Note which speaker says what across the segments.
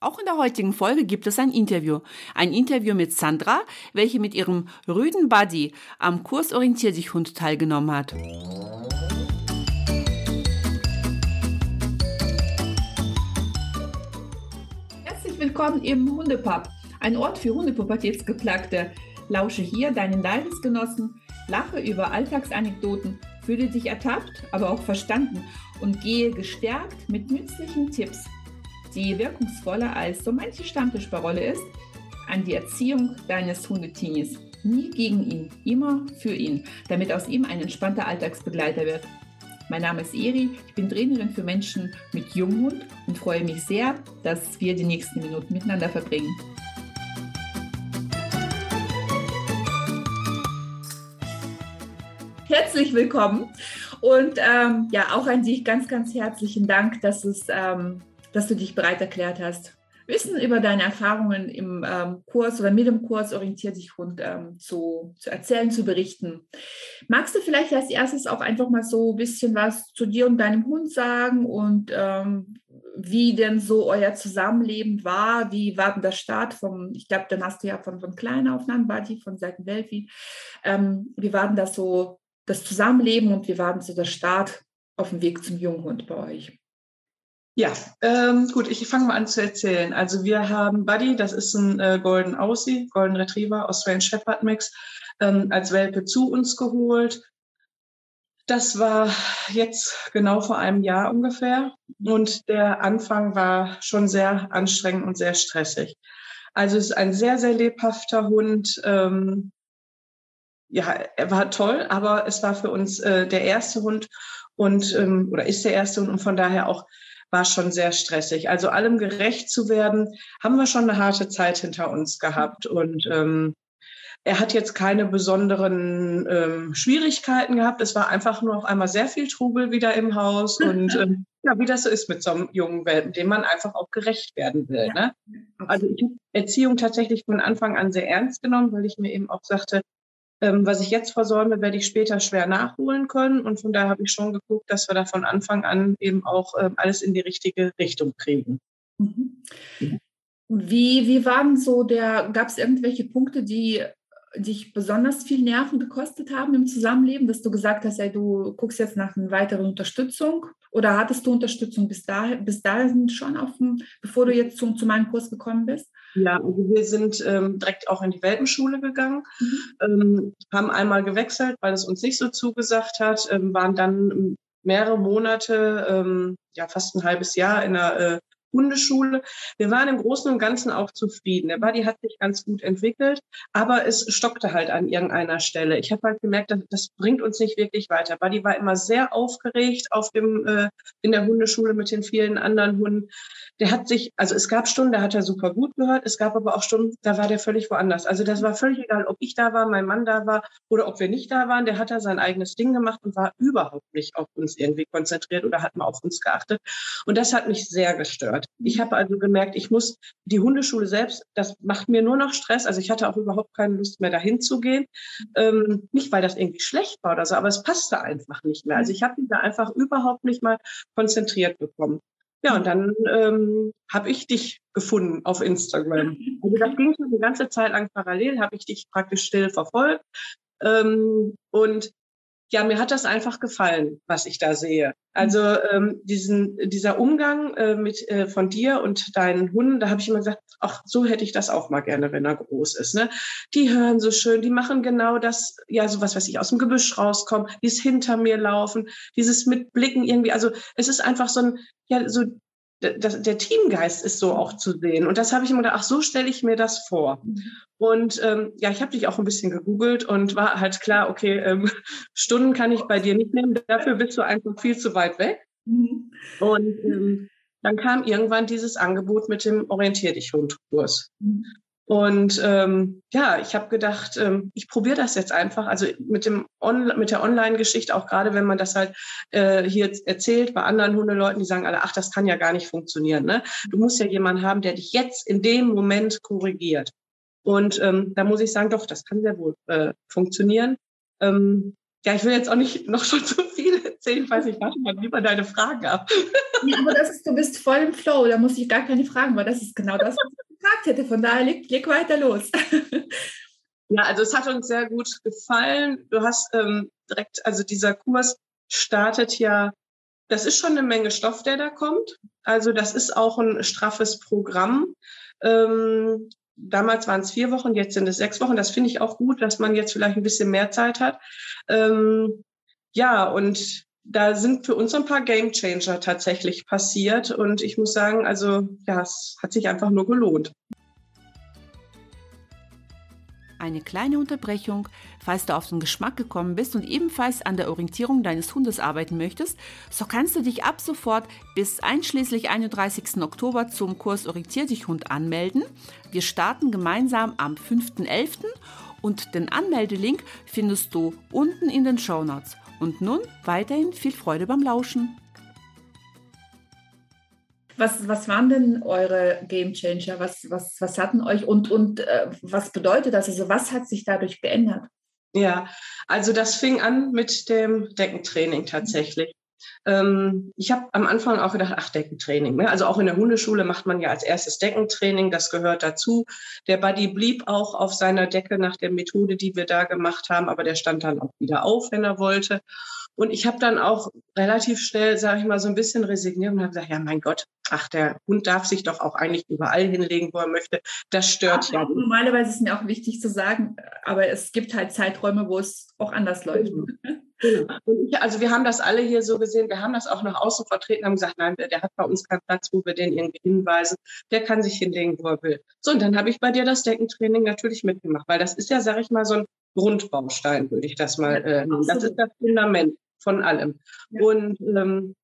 Speaker 1: Auch in der heutigen Folge gibt es ein Interview. Ein Interview mit Sandra, welche mit ihrem rüden Buddy am Kurs Orientier dich Hund teilgenommen hat. Herzlich willkommen im Hundepub, ein Ort für Hundepubertätsgeplagte. Lausche hier deinen Leidensgenossen, lache über Alltagsanekdoten, fühle dich ertappt, aber auch verstanden und gehe gestärkt mit nützlichen Tipps die wirkungsvoller als so manche Stammtischparole ist, an die Erziehung deines Hundetinis. Nie gegen ihn, immer für ihn, damit aus ihm ein entspannter Alltagsbegleiter wird. Mein Name ist Eri, ich bin Trainerin für Menschen mit Junghund und freue mich sehr, dass wir die nächsten Minuten miteinander verbringen. Herzlich willkommen und ähm, ja, auch an dich ganz, ganz herzlichen Dank, dass es ähm, dass du dich bereit erklärt hast, Wissen über deine Erfahrungen im ähm, Kurs oder mit dem Kurs orientiert sich rund ähm, zu, zu erzählen, zu berichten. Magst du vielleicht als erstes auch einfach mal so ein bisschen was zu dir und deinem Hund sagen und ähm, wie denn so euer Zusammenleben war? Wie war denn der Start vom, ich glaube, dann hast du ja von, von kleinen Aufnahmen, Buddy, von Seiten Welfi. Ähm, wie war denn das so, das Zusammenleben und wie war denn so der Start auf dem Weg zum Junghund bei euch?
Speaker 2: Ja, ähm, gut, ich fange mal an zu erzählen. Also wir haben Buddy, das ist ein äh, Golden Aussie, Golden Retriever, Australian Shepherd Mix, ähm, als Welpe zu uns geholt. Das war jetzt genau vor einem Jahr ungefähr. Und der Anfang war schon sehr anstrengend und sehr stressig. Also es ist ein sehr, sehr lebhafter Hund. Ähm, ja, er war toll, aber es war für uns äh, der erste Hund und ähm, oder ist der erste Hund und von daher auch war schon sehr stressig. Also allem gerecht zu werden, haben wir schon eine harte Zeit hinter uns gehabt. Und ähm, er hat jetzt keine besonderen ähm, Schwierigkeiten gehabt. Es war einfach nur auf einmal sehr viel Trubel wieder im Haus. Und ähm, ja, wie das so ist mit so einem jungen Welpen, dem man einfach auch gerecht werden will. Ne? Also ich habe Erziehung tatsächlich von Anfang an sehr ernst genommen, weil ich mir eben auch sagte, ähm, was ich jetzt versäume, werde ich später schwer nachholen können. Und von daher habe ich schon geguckt, dass wir da von Anfang an eben auch ähm, alles in die richtige Richtung kriegen. Mhm.
Speaker 1: Wie, wie waren so der, gab es irgendwelche Punkte, die dich besonders viel Nerven gekostet haben im Zusammenleben, dass du gesagt hast, ey, du guckst jetzt nach einer weiteren Unterstützung? Oder hattest du Unterstützung bis, dahin, bis dahin schon, auf dem, bevor du jetzt zu, zu meinem Kurs gekommen bist?
Speaker 2: Ja, also wir sind ähm, direkt auch in die Welpenschule gegangen, mhm. ähm, haben einmal gewechselt, weil es uns nicht so zugesagt hat, ähm, waren dann mehrere Monate, ähm, ja fast ein halbes Jahr in der äh, Hundeschule. Wir waren im Großen und Ganzen auch zufrieden. Der Buddy hat sich ganz gut entwickelt, aber es stockte halt an irgendeiner Stelle. Ich habe halt gemerkt, das, das, bringt uns nicht wirklich weiter. Buddy war immer sehr aufgeregt auf dem, äh, in der Hundeschule mit den vielen anderen Hunden. Der hat sich, also es gab Stunden, da hat er super gut gehört. Es gab aber auch Stunden, da war der völlig woanders. Also das war völlig egal, ob ich da war, mein Mann da war oder ob wir nicht da waren. Der hat da sein eigenes Ding gemacht und war überhaupt nicht auf uns irgendwie konzentriert oder hat mal auf uns geachtet. Und das hat mich sehr gestört gehört. Ich habe also gemerkt, ich muss die Hundeschule selbst, das macht mir nur noch Stress. Also ich hatte auch überhaupt keine Lust mehr dahin zu gehen. Ähm, nicht, weil das irgendwie schlecht war oder so, aber es passte einfach nicht mehr. Also ich habe mich da einfach überhaupt nicht mal konzentriert bekommen. Ja, und dann ähm, habe ich dich gefunden auf Instagram. Also das ging schon die ganze Zeit lang parallel, habe ich dich praktisch still verfolgt. Ähm, und ja, mir hat das einfach gefallen, was ich da sehe. Also ähm, diesen, dieser Umgang äh, mit äh, von dir und deinen Hunden, da habe ich immer gesagt, ach, so hätte ich das auch mal gerne, wenn er groß ist. Ne? Die hören so schön, die machen genau das, ja, so was weiß ich, aus dem Gebüsch rauskommen, die es hinter mir laufen, dieses mit Blicken irgendwie. Also es ist einfach so ein, ja, so das, der Teamgeist ist so auch zu sehen. Und das habe ich immer gedacht, ach, so stelle ich mir das vor. Mhm. Und ähm, ja, ich habe dich auch ein bisschen gegoogelt und war halt klar, okay, ähm, Stunden kann ich bei dir nicht nehmen, dafür bist du einfach viel zu weit weg. Mhm. Und ähm, dann kam irgendwann dieses Angebot mit dem Orientier dich Hund-Kurs. Mhm. Und ähm, ja, ich habe gedacht, ähm, ich probiere das jetzt einfach. Also mit dem On mit der Online-Geschichte, auch gerade wenn man das halt äh, hier erzählt bei anderen Hundeleuten, die sagen alle, ach, das kann ja gar nicht funktionieren. Ne? Du musst ja jemanden haben, der dich jetzt in dem Moment korrigiert. Und ähm, da muss ich sagen, doch, das kann sehr wohl äh, funktionieren. Ähm, ja, ich will jetzt auch nicht noch schon zu viel erzählen. Ich warte mal lieber deine Fragen ab.
Speaker 1: Ja, aber das ist, du bist voll im Flow, da muss ich gar keine Fragen, weil das ist genau das, was gefragt hätte. Von daher leg, leg weiter los.
Speaker 2: Ja, also es hat uns sehr gut gefallen. Du hast ähm, direkt, also dieser Kurs startet ja, das ist schon eine Menge Stoff, der da kommt. Also das ist auch ein straffes Programm. Ähm, damals waren es vier Wochen, jetzt sind es sechs Wochen. Das finde ich auch gut, dass man jetzt vielleicht ein bisschen mehr Zeit hat. Ähm, ja, und da sind für uns ein paar Game Changer tatsächlich passiert. Und ich muss sagen, also ja, es hat sich einfach nur gelohnt
Speaker 3: eine kleine Unterbrechung. Falls du auf den Geschmack gekommen bist und ebenfalls an der Orientierung deines Hundes arbeiten möchtest, so kannst du dich ab sofort bis einschließlich 31. Oktober zum Kurs Orientier dich Hund anmelden. Wir starten gemeinsam am 5.11. und den Anmeldelink findest du unten in den Show Notes. Und nun weiterhin viel Freude beim Lauschen.
Speaker 1: Was, was waren denn eure Game Changer? Was, was, was hatten euch und, und äh, was bedeutet das? Also was hat sich dadurch geändert?
Speaker 2: Ja, also das fing an mit dem Deckentraining tatsächlich. Ähm, ich habe am Anfang auch gedacht, ach, Deckentraining. Ne? Also auch in der Hundeschule macht man ja als erstes Deckentraining, das gehört dazu. Der Buddy blieb auch auf seiner Decke nach der Methode, die wir da gemacht haben, aber der stand dann auch wieder auf, wenn er wollte. Und ich habe dann auch relativ schnell, sage ich mal, so ein bisschen resigniert und habe gesagt, ja, mein Gott, ach, der Hund darf sich doch auch eigentlich überall hinlegen, wo er möchte. Das stört ja. ja
Speaker 1: normalerweise ist mir auch wichtig zu sagen, aber es gibt halt Zeiträume, wo es auch anders läuft. Genau.
Speaker 2: genau. Ich, also wir haben das alle hier so gesehen, wir haben das auch nach außen vertreten, haben gesagt, nein, der hat bei uns keinen Platz, wo wir den irgendwie hinweisen. Der kann sich hinlegen, wo er will. So, und dann habe ich bei dir das Deckentraining natürlich mitgemacht, weil das ist ja, sage ich mal, so ein Grundbaustein, würde ich das mal äh, nennen. Das ist das Fundament von allem. Ja. Und ähm,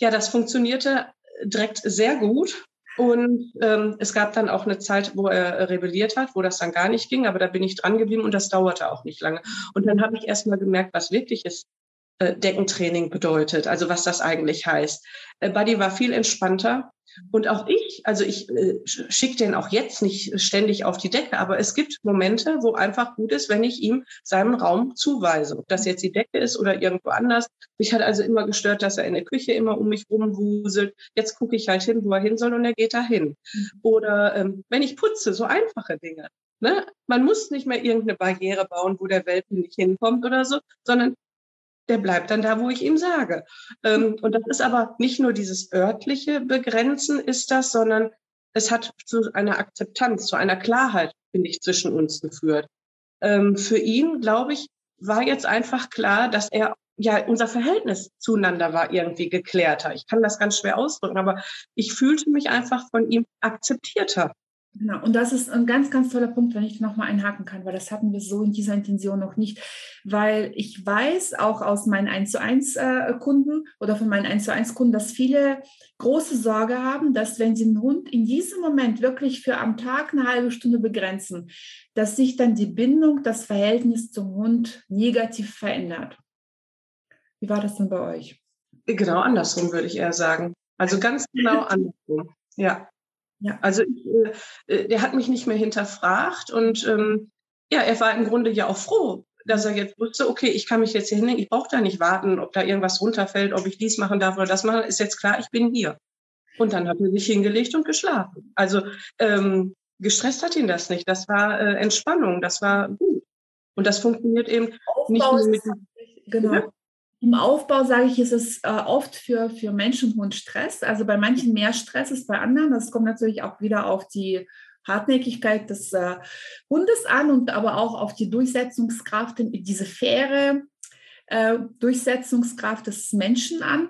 Speaker 2: ja, das funktionierte direkt sehr gut. Und ähm, es gab dann auch eine Zeit, wo er rebelliert hat, wo das dann gar nicht ging, aber da bin ich dran geblieben und das dauerte auch nicht lange. Und dann habe ich erst mal gemerkt, was wirkliches äh, Deckentraining bedeutet, also was das eigentlich heißt. Äh, Buddy war viel entspannter. Und auch ich, also ich äh, schicke den auch jetzt nicht ständig auf die Decke, aber es gibt Momente, wo einfach gut ist, wenn ich ihm seinen Raum zuweise. Ob das jetzt die Decke ist oder irgendwo anders. Mich hat also immer gestört, dass er in der Küche immer um mich rumwuselt. Jetzt gucke ich halt hin, wo er hin soll und er geht dahin. Mhm. Oder ähm, wenn ich putze, so einfache Dinge. Ne? Man muss nicht mehr irgendeine Barriere bauen, wo der Welpen nicht hinkommt oder so, sondern der bleibt dann da, wo ich ihm sage. Ähm, und das ist aber nicht nur dieses örtliche Begrenzen ist das, sondern es hat zu einer Akzeptanz, zu einer Klarheit, finde ich, zwischen uns geführt. Ähm, für ihn, glaube ich, war jetzt einfach klar, dass er ja, unser Verhältnis zueinander war irgendwie geklärter. Ich kann das ganz schwer ausdrücken, aber ich fühlte mich einfach von ihm akzeptierter.
Speaker 1: Genau, und das ist ein ganz, ganz toller Punkt, wenn ich nochmal einhaken kann, weil das hatten wir so in dieser Intention noch nicht. Weil ich weiß auch aus meinen 1 zu 1 äh, Kunden oder von meinen 1 zu 1 Kunden, dass viele große Sorge haben, dass wenn sie einen Hund in diesem Moment wirklich für am Tag eine halbe Stunde begrenzen, dass sich dann die Bindung, das Verhältnis zum Hund negativ verändert. Wie war das denn bei euch?
Speaker 2: Genau andersrum, würde ich eher sagen. Also ganz genau andersrum. Ja. Ja. Also äh, äh, der hat mich nicht mehr hinterfragt und ähm, ja, er war im Grunde ja auch froh, dass er jetzt wusste, okay, ich kann mich jetzt hier hinlegen, ich brauche da nicht warten, ob da irgendwas runterfällt, ob ich dies machen darf oder das machen, ist jetzt klar, ich bin hier. Und dann hat er sich hingelegt und geschlafen. Also ähm, gestresst hat ihn das nicht. Das war äh, Entspannung, das war gut. Und das funktioniert eben Aufbau nicht nur mit.
Speaker 1: Genau. Im Aufbau, sage ich, ist es äh, oft für, für Mensch und Hund Stress. Also bei manchen mehr Stress ist bei anderen. Das kommt natürlich auch wieder auf die Hartnäckigkeit des äh, Hundes an und aber auch auf die Durchsetzungskraft, diese faire äh, Durchsetzungskraft des Menschen an.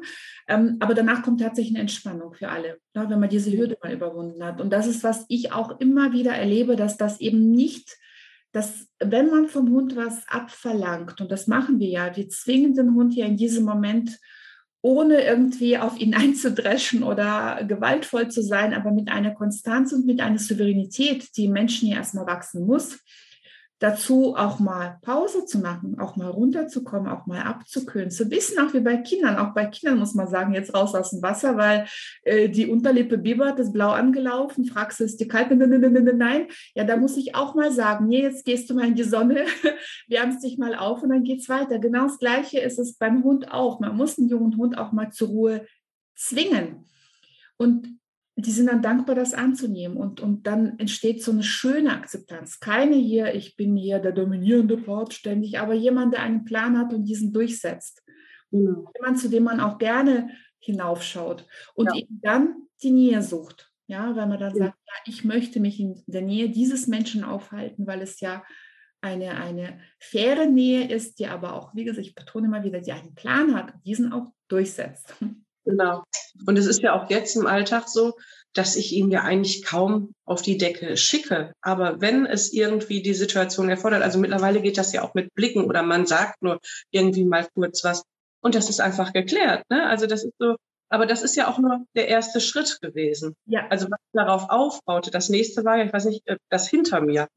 Speaker 1: Ähm, aber danach kommt tatsächlich eine Entspannung für alle, ja, wenn man diese Hürde mal überwunden hat. Und das ist, was ich auch immer wieder erlebe, dass das eben nicht dass wenn man vom Hund was abverlangt, und das machen wir ja, wir zwingen den Hund ja in diesem Moment, ohne irgendwie auf ihn einzudreschen oder gewaltvoll zu sein, aber mit einer Konstanz und mit einer Souveränität, die Menschen ja erstmal wachsen muss, dazu auch mal Pause zu machen, auch mal runterzukommen, auch mal abzukühlen. So ein bisschen auch wie bei Kindern. Auch bei Kindern muss man sagen, jetzt raus aus dem Wasser, weil äh, die Unterlippe bibbert, ist blau angelaufen. Fragst du, ist die kalt? Nein. Ja, da muss ich auch mal sagen, nee, jetzt gehst du mal in die Sonne, wärmst dich mal auf und dann geht's weiter. Genau das Gleiche ist es beim Hund auch. Man muss einen jungen Hund auch mal zur Ruhe zwingen. Und die sind dann dankbar, das anzunehmen. Und, und dann entsteht so eine schöne Akzeptanz. Keine hier, ich bin hier der dominierende Part ständig, aber jemand, der einen Plan hat und diesen durchsetzt. Mhm. Jemand, zu dem man auch gerne hinaufschaut und ja. eben dann die Nähe sucht. Ja, weil man dann ja. sagt, ja, ich möchte mich in der Nähe dieses Menschen aufhalten, weil es ja eine, eine faire Nähe ist, die aber auch, wie gesagt, ich betone immer wieder, die einen Plan hat und diesen auch durchsetzt.
Speaker 2: Genau. Und es ist ja auch jetzt im Alltag so, dass ich ihn ja eigentlich kaum auf die Decke schicke. Aber wenn es irgendwie die Situation erfordert, also mittlerweile geht das ja auch mit Blicken oder man sagt nur irgendwie mal kurz was und das ist einfach geklärt. Ne? Also das ist so, aber das ist ja auch nur der erste Schritt gewesen. Ja. Also was darauf aufbaute. Das nächste war ja, ich weiß nicht, äh, das hinter mir.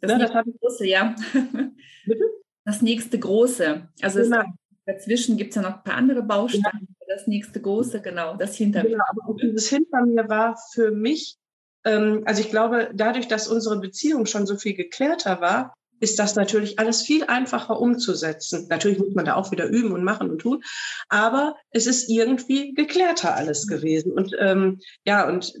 Speaker 1: Das, ne, nächste das große, ja. Bitte? Das nächste große. Also genau. es, dazwischen gibt es ja noch ein paar andere Bausteine. Ja das nächste große, genau, das hinter mir. Genau,
Speaker 2: aber dieses hinter mir war für mich, ähm, also ich glaube, dadurch, dass unsere Beziehung schon so viel geklärter war, ist das natürlich alles viel einfacher umzusetzen. Natürlich muss man da auch wieder üben und machen und tun, aber es ist irgendwie geklärter alles gewesen. Und ähm, ja, und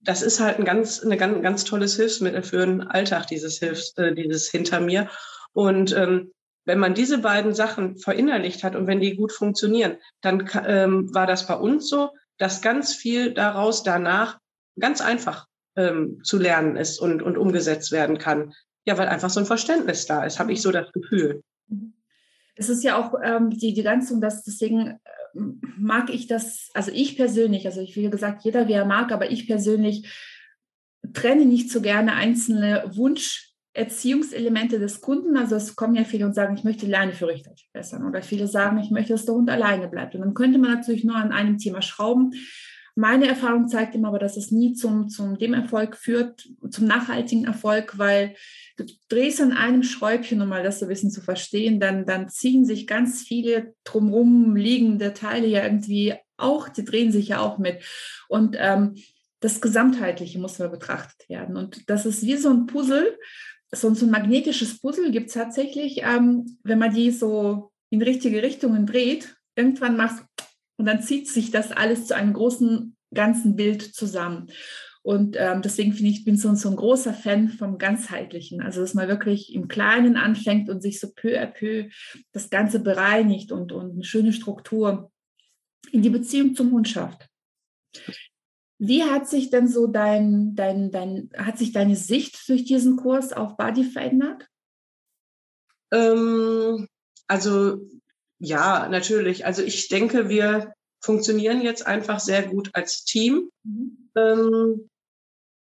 Speaker 2: das ist halt ein ganz, eine ganz, ganz tolles Hilfsmittel für den Alltag, dieses Hilfs, äh, dieses hinter mir. Und ähm, wenn man diese beiden Sachen verinnerlicht hat und wenn die gut funktionieren, dann ähm, war das bei uns so, dass ganz viel daraus danach ganz einfach ähm, zu lernen ist und, und umgesetzt werden kann. Ja, weil einfach so ein Verständnis da ist, habe ich so das Gefühl.
Speaker 1: Es ist ja auch ähm, die, die ganze, und das, deswegen äh, mag ich das, also ich persönlich, also ich, wie gesagt, jeder wie er mag, aber ich persönlich trenne nicht so gerne einzelne Wunsch Erziehungselemente des Kunden. Also es kommen ja viele und sagen, ich möchte lernen für Richter verbessern. Oder viele sagen, ich möchte, dass der Hund alleine bleibt. Und dann könnte man natürlich nur an einem Thema schrauben. Meine Erfahrung zeigt immer aber, dass es nie zum, zum dem Erfolg führt, zum nachhaltigen Erfolg, weil du drehst an einem Schräubchen, um mal das so ein bisschen zu verstehen, dann, dann ziehen sich ganz viele drumherum liegende Teile ja irgendwie auch, die drehen sich ja auch mit. Und ähm, das Gesamtheitliche muss mal betrachtet werden. Und das ist wie so ein Puzzle, so, ein magnetisches Puzzle gibt es tatsächlich, ähm, wenn man die so in richtige Richtungen dreht, irgendwann machst und dann zieht sich das alles zu einem großen ganzen Bild zusammen. Und ähm, deswegen finde ich, bin so, so ein großer Fan vom Ganzheitlichen. Also, dass man wirklich im Kleinen anfängt und sich so peu à peu das Ganze bereinigt und, und eine schöne Struktur in die Beziehung zum Hund schafft. Wie hat sich denn so dein, dein, dein, hat sich deine Sicht durch diesen Kurs auf Body verändert?
Speaker 2: Ähm, also ja, natürlich. Also ich denke, wir funktionieren jetzt einfach sehr gut als Team. Mhm. Ähm,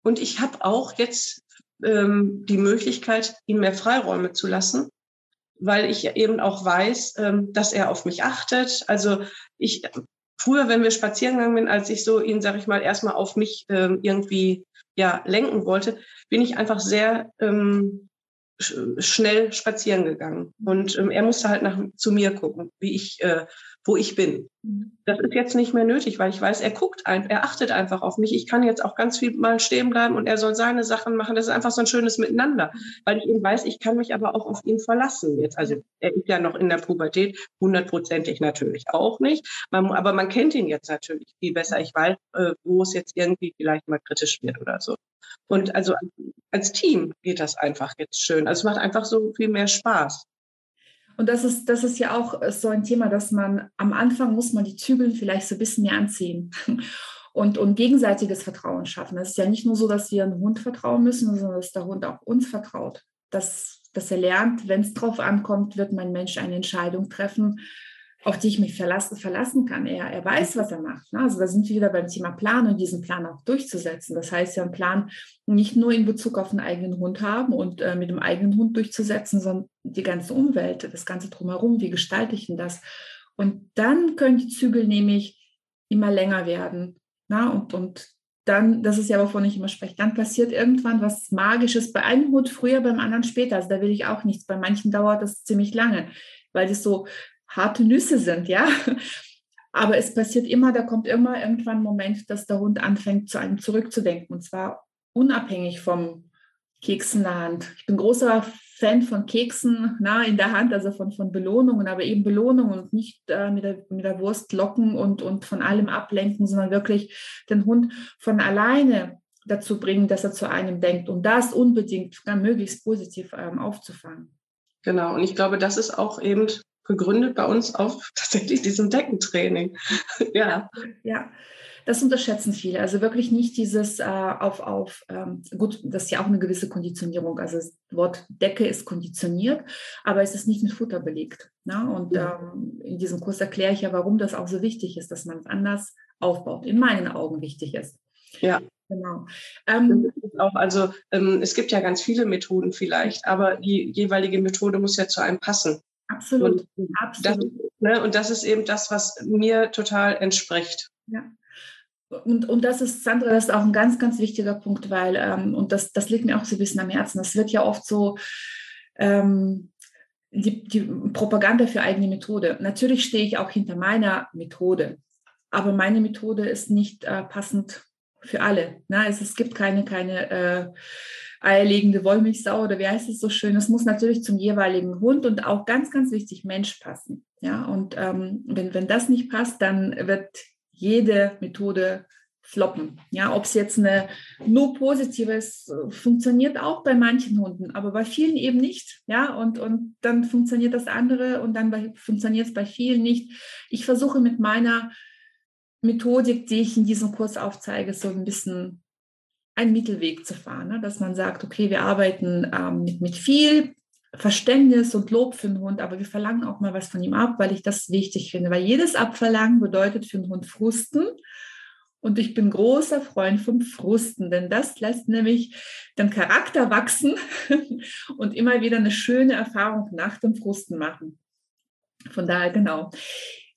Speaker 2: und ich habe auch jetzt ähm, die Möglichkeit, ihm mehr Freiräume zu lassen, weil ich eben auch weiß, ähm, dass er auf mich achtet. Also ich früher, wenn wir spazieren gegangen sind, als ich so ihn, sag ich mal, erstmal auf mich ähm, irgendwie ja lenken wollte, bin ich einfach sehr ähm, sch schnell spazieren gegangen. Und ähm, er musste halt nach, zu mir gucken, wie ich äh, wo ich bin. Mhm. Das ist jetzt nicht mehr nötig, weil ich weiß, er guckt ein, er achtet einfach auf mich. Ich kann jetzt auch ganz viel mal stehen bleiben und er soll seine Sachen machen. Das ist einfach so ein schönes Miteinander, weil ich eben weiß, ich kann mich aber auch auf ihn verlassen jetzt. Also er ist ja noch in der Pubertät, hundertprozentig natürlich auch nicht. Man, aber man kennt ihn jetzt natürlich viel besser. Ich weiß, äh, wo es jetzt irgendwie vielleicht mal kritisch wird oder so. Und also als Team geht das einfach jetzt schön. Also es macht einfach so viel mehr Spaß.
Speaker 1: Und das ist, das ist ja auch äh, so ein Thema, dass man am Anfang muss man die Zügel vielleicht so ein bisschen mehr anziehen und, und gegenseitiges Vertrauen schaffen. Es ist ja nicht nur so, dass wir einem Hund vertrauen müssen, sondern dass der Hund auch uns vertraut. Dass, dass er lernt, wenn es drauf ankommt, wird mein Mensch eine Entscheidung treffen auf die ich mich verlassen, verlassen kann. Er, er weiß, was er macht. Ne? Also da sind wir wieder beim Thema Plan und diesen Plan auch durchzusetzen. Das heißt ja, einen Plan nicht nur in Bezug auf den eigenen Hund haben und äh, mit dem eigenen Hund durchzusetzen, sondern die ganze Umwelt, das Ganze drumherum, wie gestalte ich denn das? Und dann können die Zügel nämlich immer länger werden. Na? Ne? Und, und dann, das ist ja, wovon ich immer spreche, dann passiert irgendwann was Magisches bei einem Hund früher, beim anderen später. Also da will ich auch nichts. Bei manchen dauert das ziemlich lange, weil das so harte Nüsse sind, ja. Aber es passiert immer, da kommt immer irgendwann ein Moment, dass der Hund anfängt, zu einem zurückzudenken. Und zwar unabhängig vom Keks in der Hand. Ich bin großer Fan von Keksen na, in der Hand, also von, von Belohnungen, aber eben Belohnungen und nicht äh, mit, der, mit der Wurst locken und, und von allem ablenken, sondern wirklich den Hund von alleine dazu bringen, dass er zu einem denkt und das unbedingt möglichst positiv ähm, aufzufangen.
Speaker 2: Genau, und ich glaube, das ist auch eben gegründet bei uns auf tatsächlich diesem Deckentraining.
Speaker 1: ja. Ja, das unterschätzen viele. Also wirklich nicht dieses äh, auf, auf ähm, gut, das ist ja auch eine gewisse Konditionierung. Also das Wort Decke ist konditioniert, aber es ist nicht mit Futter belegt. Ne? Und ähm, in diesem Kurs erkläre ich ja, warum das auch so wichtig ist, dass man es anders aufbaut. In meinen Augen wichtig ist.
Speaker 2: Ja. Genau. Ähm, auch, also ähm, es gibt ja ganz viele Methoden vielleicht, aber die jeweilige Methode muss ja zu einem passen.
Speaker 1: Absolut.
Speaker 2: Und, absolut. Das, ne, und das ist eben das, was mir total entspricht.
Speaker 1: Ja. Und, und das ist, Sandra, das ist auch ein ganz, ganz wichtiger Punkt, weil, ähm, und das, das liegt mir auch so ein bisschen am Herzen, das wird ja oft so, ähm, die, die Propaganda für eigene Methode. Natürlich stehe ich auch hinter meiner Methode, aber meine Methode ist nicht äh, passend für alle. Ne? Es, es gibt keine, keine äh, eierlegende Wollmilchsau oder wie heißt es so schön. Es muss natürlich zum jeweiligen Hund und auch ganz, ganz wichtig Mensch passen. Ja, und ähm, wenn, wenn das nicht passt, dann wird jede Methode floppen. Ja, ob es jetzt eine nur positive ist, funktioniert auch bei manchen Hunden, aber bei vielen eben nicht. Ja, und, und dann funktioniert das andere und dann funktioniert es bei vielen nicht. Ich versuche mit meiner Methodik, die ich in diesem Kurs aufzeige, so ein bisschen einen Mittelweg zu fahren, ne? dass man sagt, okay, wir arbeiten ähm, mit, mit viel Verständnis und Lob für den Hund, aber wir verlangen auch mal was von ihm ab, weil ich das wichtig finde, weil jedes Abverlangen bedeutet für den Hund Frusten. Und ich bin großer Freund vom Frusten, denn das lässt nämlich den Charakter wachsen und immer wieder eine schöne Erfahrung nach dem Frusten machen. Von daher genau.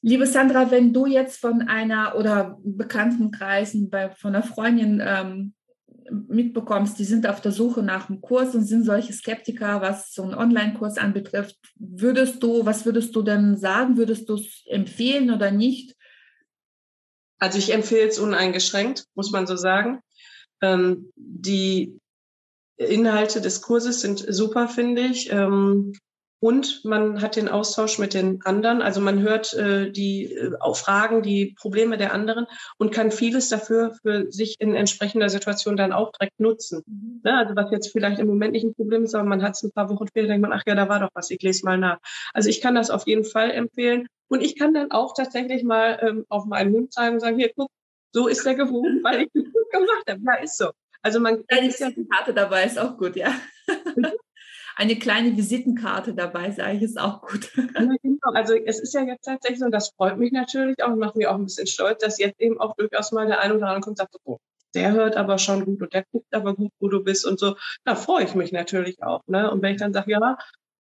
Speaker 1: Liebe Sandra, wenn du jetzt von einer oder Bekanntenkreisen bei, von einer Freundin ähm, mitbekommst, die sind auf der Suche nach einem Kurs und sind solche Skeptiker, was so einen Online-Kurs anbetrifft. Würdest du, was würdest du denn sagen? Würdest du es empfehlen oder nicht?
Speaker 2: Also ich empfehle es uneingeschränkt, muss man so sagen. Ähm, die Inhalte des Kurses sind super, finde ich. Ähm, und man hat den Austausch mit den anderen. Also man hört äh, die äh, Fragen, die Probleme der anderen und kann vieles dafür für sich in entsprechender Situation dann auch direkt nutzen. Mhm. Ne? Also was jetzt vielleicht im Moment nicht ein Problem ist, aber man hat es ein paar Wochen später, denkt man, ach ja, da war doch was, ich lese mal nach. Also ich kann das auf jeden Fall empfehlen. Und ich kann dann auch tatsächlich mal ähm, auf meinen Hund zeigen und sagen, hier, guck, so ist der gewohnt, weil ich das gemacht habe. Ja, ist so.
Speaker 1: Also man. Ja, Karte dabei ist auch gut, ja. eine kleine Visitenkarte dabei, sage ich, ist auch gut.
Speaker 2: Genau. Also es ist ja jetzt tatsächlich so, und das freut mich natürlich auch und macht mich auch ein bisschen stolz, dass jetzt eben auch durchaus mal der eine oder andere kommt und sagt, oh, der hört aber schon gut und der guckt aber gut, wo du bist und so. Da freue ich mich natürlich auch. Ne? Und wenn ich dann sage, ja,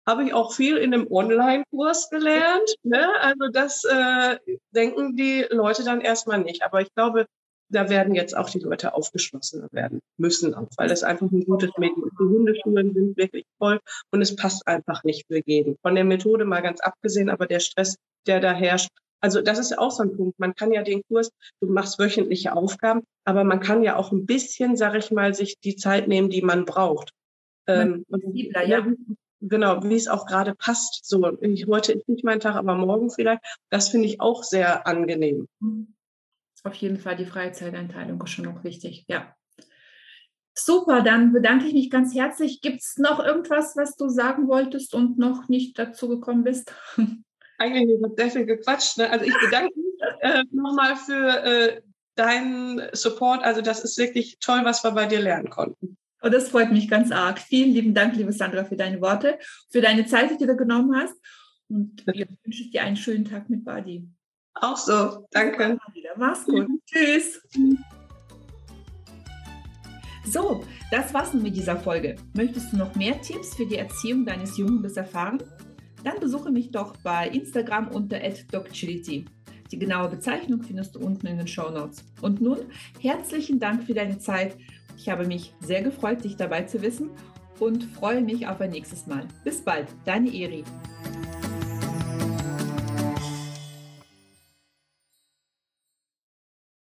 Speaker 2: habe ich auch viel in einem Online-Kurs gelernt. Ne? Also das äh, denken die Leute dann erstmal nicht. Aber ich glaube, da werden jetzt auch die Leute aufgeschlossener werden müssen, auch, weil das einfach ein gutes Medium ist. Die Hundeschulen sind wirklich voll und es passt einfach nicht für jeden. Von der Methode mal ganz abgesehen, aber der Stress, der da herrscht, also das ist ja auch so ein Punkt. Man kann ja den Kurs, du machst wöchentliche Aufgaben, aber man kann ja auch ein bisschen, sag ich mal, sich die Zeit nehmen, die man braucht. Ähm, und, ja. Genau, wie es auch gerade passt. So, ich, heute ist nicht mein Tag, aber morgen vielleicht. Das finde ich auch sehr angenehm. Mhm
Speaker 1: auf jeden Fall die Freizeiteinteilung ist schon noch wichtig. Ja. Super, dann bedanke ich mich ganz herzlich. Gibt es noch irgendwas, was du sagen wolltest und noch nicht dazu gekommen bist?
Speaker 2: Eigentlich wird sehr viel gequatscht. Ne? Also ich bedanke mich äh, nochmal für äh, deinen Support. Also das ist wirklich toll, was wir bei dir lernen konnten.
Speaker 1: Und das freut mich ganz arg. Vielen lieben Dank, liebe Sandra, für deine Worte, für deine Zeit, die du genommen hast. Und jetzt wünsche ich dir einen schönen Tag mit Badi.
Speaker 2: Auch so. Danke.
Speaker 1: Mach's gut. Tschüss. So, das war's nun mit dieser Folge. Möchtest du noch mehr Tipps für die Erziehung deines Junghundes erfahren? Dann besuche mich doch bei Instagram unter @docchility. Die genaue Bezeichnung findest du unten in den Show Notes. Und nun herzlichen Dank für deine Zeit. Ich habe mich sehr gefreut, dich dabei zu wissen und freue mich auf ein nächstes Mal. Bis bald, deine Eri.